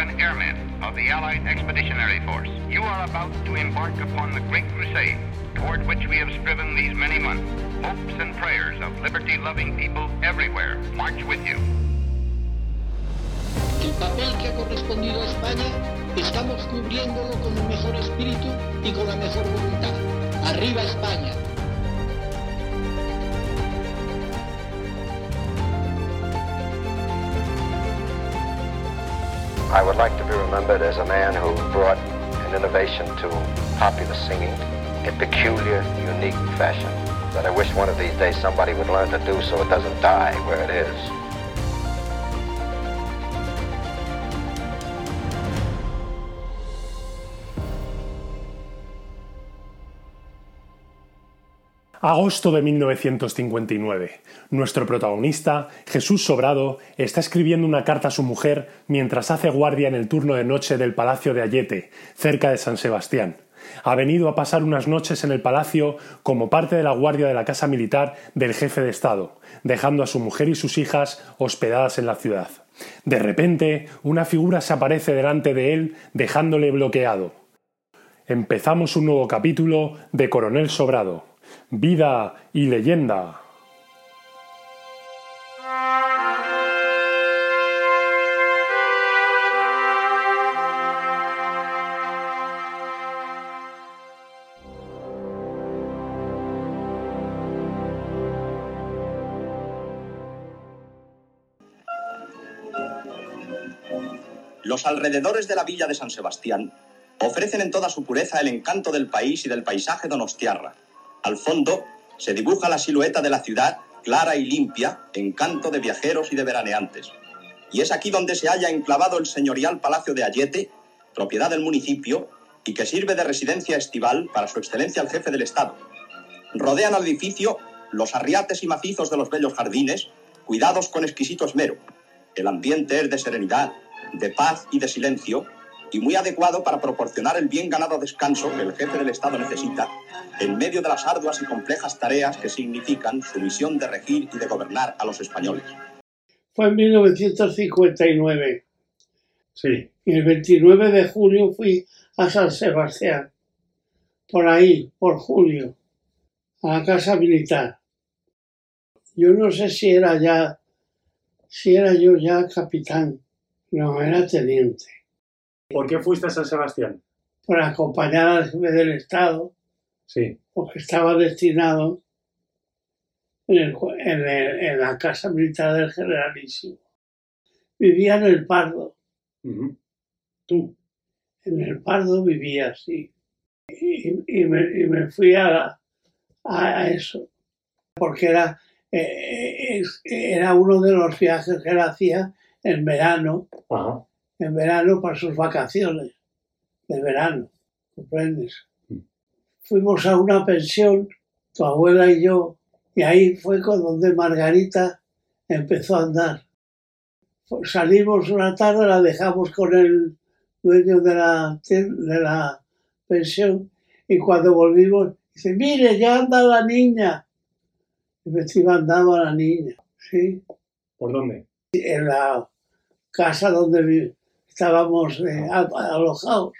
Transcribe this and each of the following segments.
and airmen of the Allied Expeditionary Force, you are about to embark upon the great crusade toward which we have striven these many months. Hopes and prayers of liberty-loving people everywhere march with you. El papel que ha correspondido a España estamos cubriéndolo con el mejor espíritu y con la mejor voluntad. ¡Arriba España! I would like to be remembered as a man who brought an innovation to popular singing in peculiar, unique fashion. That I wish one of these days somebody would learn to do so it doesn't die where it is. Agosto de 1959. Nuestro protagonista, Jesús Sobrado, está escribiendo una carta a su mujer mientras hace guardia en el turno de noche del Palacio de Ayete, cerca de San Sebastián. Ha venido a pasar unas noches en el palacio como parte de la guardia de la casa militar del jefe de Estado, dejando a su mujer y sus hijas hospedadas en la ciudad. De repente, una figura se aparece delante de él, dejándole bloqueado. Empezamos un nuevo capítulo de Coronel Sobrado. Vida y leyenda. Los alrededores de la villa de San Sebastián ofrecen en toda su pureza el encanto del país y del paisaje donostiarra. Al fondo se dibuja la silueta de la ciudad clara y limpia, encanto de viajeros y de veraneantes. Y es aquí donde se halla enclavado el señorial Palacio de Ayete, propiedad del municipio y que sirve de residencia estival para su excelencia el jefe del Estado. Rodean al edificio los arriates y macizos de los bellos jardines, cuidados con exquisito esmero. El ambiente es de serenidad, de paz y de silencio, y muy adecuado para proporcionar el bien ganado descanso que el jefe del Estado necesita en medio de las arduas y complejas tareas que significan su misión de regir y de gobernar a los españoles. Fue en 1959. Sí. Y el 29 de julio fui a San Sebastián, por ahí, por julio, a la casa militar. Yo no sé si era ya, si era yo ya capitán, no, era teniente. ¿Por qué fuiste a San Sebastián? Por acompañar al jefe del Estado, Sí. porque estaba destinado en, el- en el- en la casa militar del generalísimo. Vivía en el Pardo. Tú. en el Pardo vivía así. Y, y me, y me fui a, eso, porque era, eh, es- era uno de los viajes que él hacía en verano, Ajá. En verano para sus vacaciones de verano, ¿comprendes? Mm. Fuimos a una pensión, tu abuela y yo, y ahí fue con donde Margarita empezó a andar. Pues salimos una tarde, la dejamos con el dueño de la, de la pensión, y cuando volvimos, dice, mire, ya anda la niña. Y me iba andando a la niña, ¿sí? ¿Por dónde? en la casa donde estábamos eh, alojados.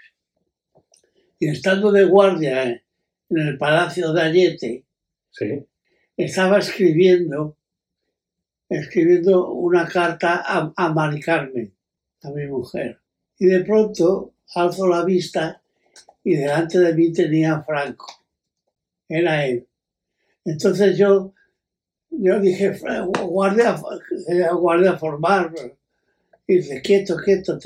Y estando de guardia eh, en el palacio de Ayete, Sí. estaba escribiendo, escribiendo una carta a, a Mari Carmen, a mi mujer. Y de pronto alzo la vista y delante de mí tenía a Franco. Era él. Entonces yo, yo dije, "Fra- guardia, era guardia formal. Y dice, quieto, quieto,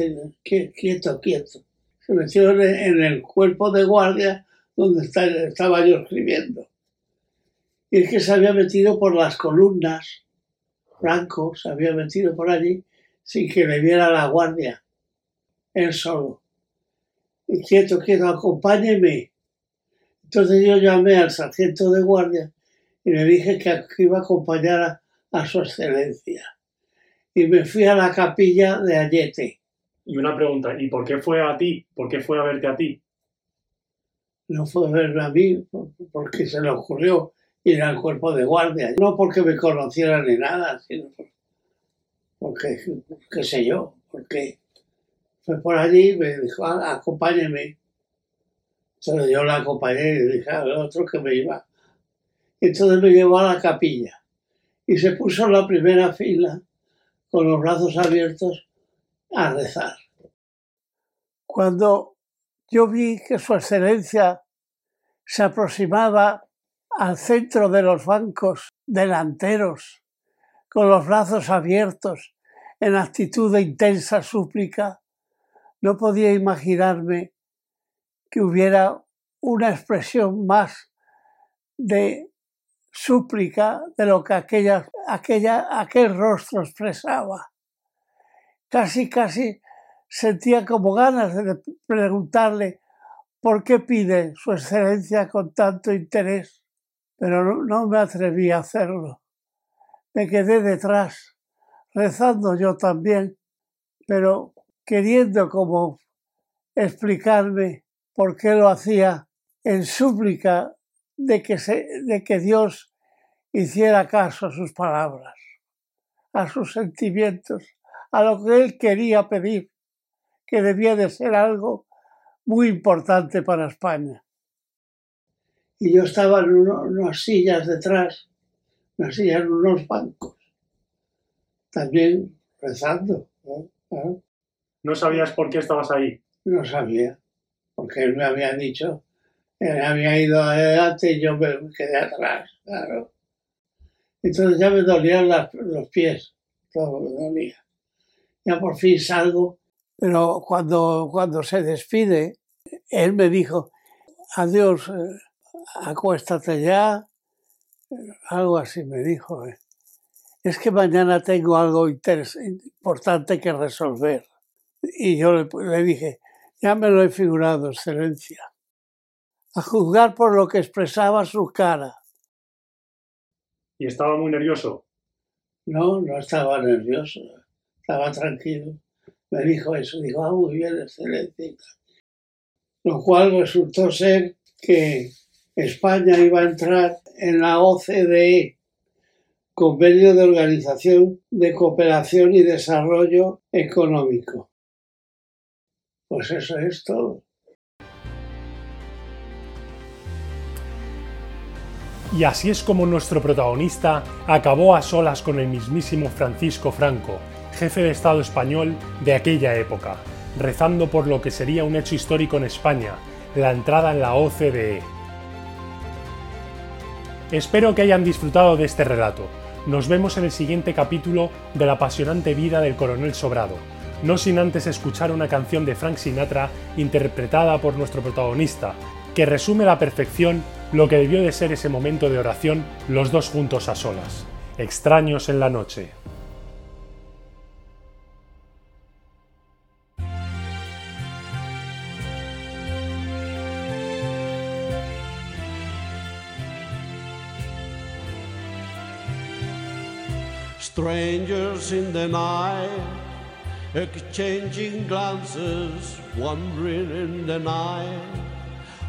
quieto, quieto. Se metió en el, cuerpo de guardia donde estaba yo escribiendo. Y es que se había metido por las columnas, Franco se había metido por allí sin que le viera la guardia, él solo. Y quieto, quieto, acompáñeme. Entonces yo llamé al sargento de guardia y le dije que iba a acompañar a su excelencia. Y me fui a la capilla de Ayete. Y una pregunta, ¿y por qué fue a ti? ¿Por qué fue a verte a ti? No fue a verme a mí por- porque se le ocurrió ir al cuerpo de guardia. No porque me conociera ni nada, sino por- porque, qué sé yo, porque fue por allí y me dijo, "Ah, acompáñeme. Entonces yo la acompañé y dije al otro que me iba. Entonces me llevó a la capilla y se puso en la primera fila con los brazos abiertos a rezar. Cuando yo vi que su excelencia se aproximaba al centro de los bancos delanteros, con los brazos abiertos, en actitud de intensa súplica, no podía imaginarme que hubiera una expresión más de súplica de lo que aquella, aquella, aquel rostro expresaba. Casi, casi sentía como ganas de preguntarle por qué pide su excelencia con tanto interés, pero no, no me atreví a hacerlo. Me quedé detrás, rezando yo también, pero queriendo como explicarme por qué lo hacía en súplica de que, se, de que Dios hiciera caso a sus palabras, a sus sentimientos, a lo que él quería pedir, que debía de ser algo muy importante para España. Y yo estaba en uno- unas sillas detrás, unas sillas en unos bancos, también rezando. ¿no? Claro. ¿No sabías por qué estabas ahí? No sabía, porque él me había dicho, había ido adelante y yo me quedé atrás, claro. Entonces ya me dolían las- los pies, todo me dolía. Ya por fin salgo, pero cuando, cuando se despide, él me dijo, adiós, eh, acuéstate ya, algo así me dijo. eh. Es que mañana tengo algo importante que resolver. Y yo le, le dije, ya me lo he figurado, excelencia. A juzgar por lo que expresaba su cara. Y estaba muy nervioso. No, no estaba nervioso, estaba tranquilo. Me dijo eso, dijo, ah, muy bien, tal. Lo cual resultó ser que España iba a entrar en la OCDE, Convenio de Organización de Cooperación y Desarrollo Económico. Pues eso es todo. Y así es como nuestro protagonista acabó a solas con el mismísimo Francisco Franco, jefe de Estado español de aquella época, rezando por lo que sería un hecho histórico en España, la entrada en la OCDE. Espero que hayan disfrutado de este relato. Nos vemos en el siguiente capítulo de la apasionante vida del coronel Sobrado, no sin antes escuchar una canción de Frank Sinatra interpretada por nuestro protagonista, que resume la perfección lo que debió de ser ese momento de oración los dos juntos a solas, extraños en la noche. Strangers in the night, exchanging glances, wandering in the night.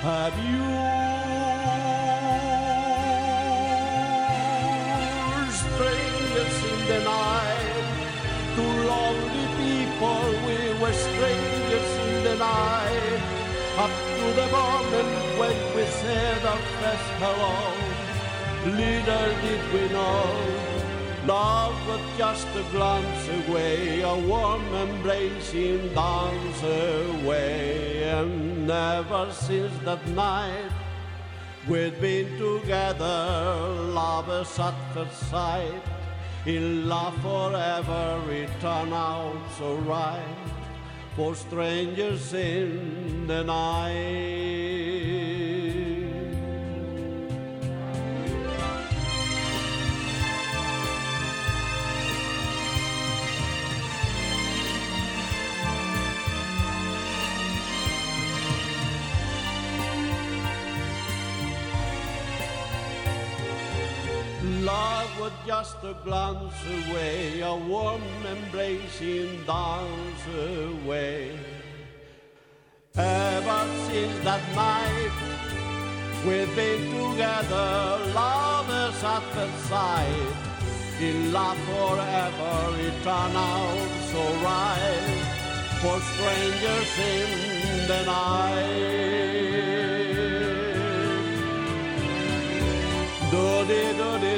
have you. Strangers in the night, two lonely people, we were strangers in the night. Up to the moment when we said our first hello, little did we know Love was just a glance away, a warm embracing dance away. And never since that night we'd been together, lovers at first sight. In love forever, it turned out so right for strangers in the night. Love with just a glance away, a warm embracing dance away. Ever since that night, we've been together, lovers at first sight. In love forever, it turned out so right for strangers in the night. Do di do di do,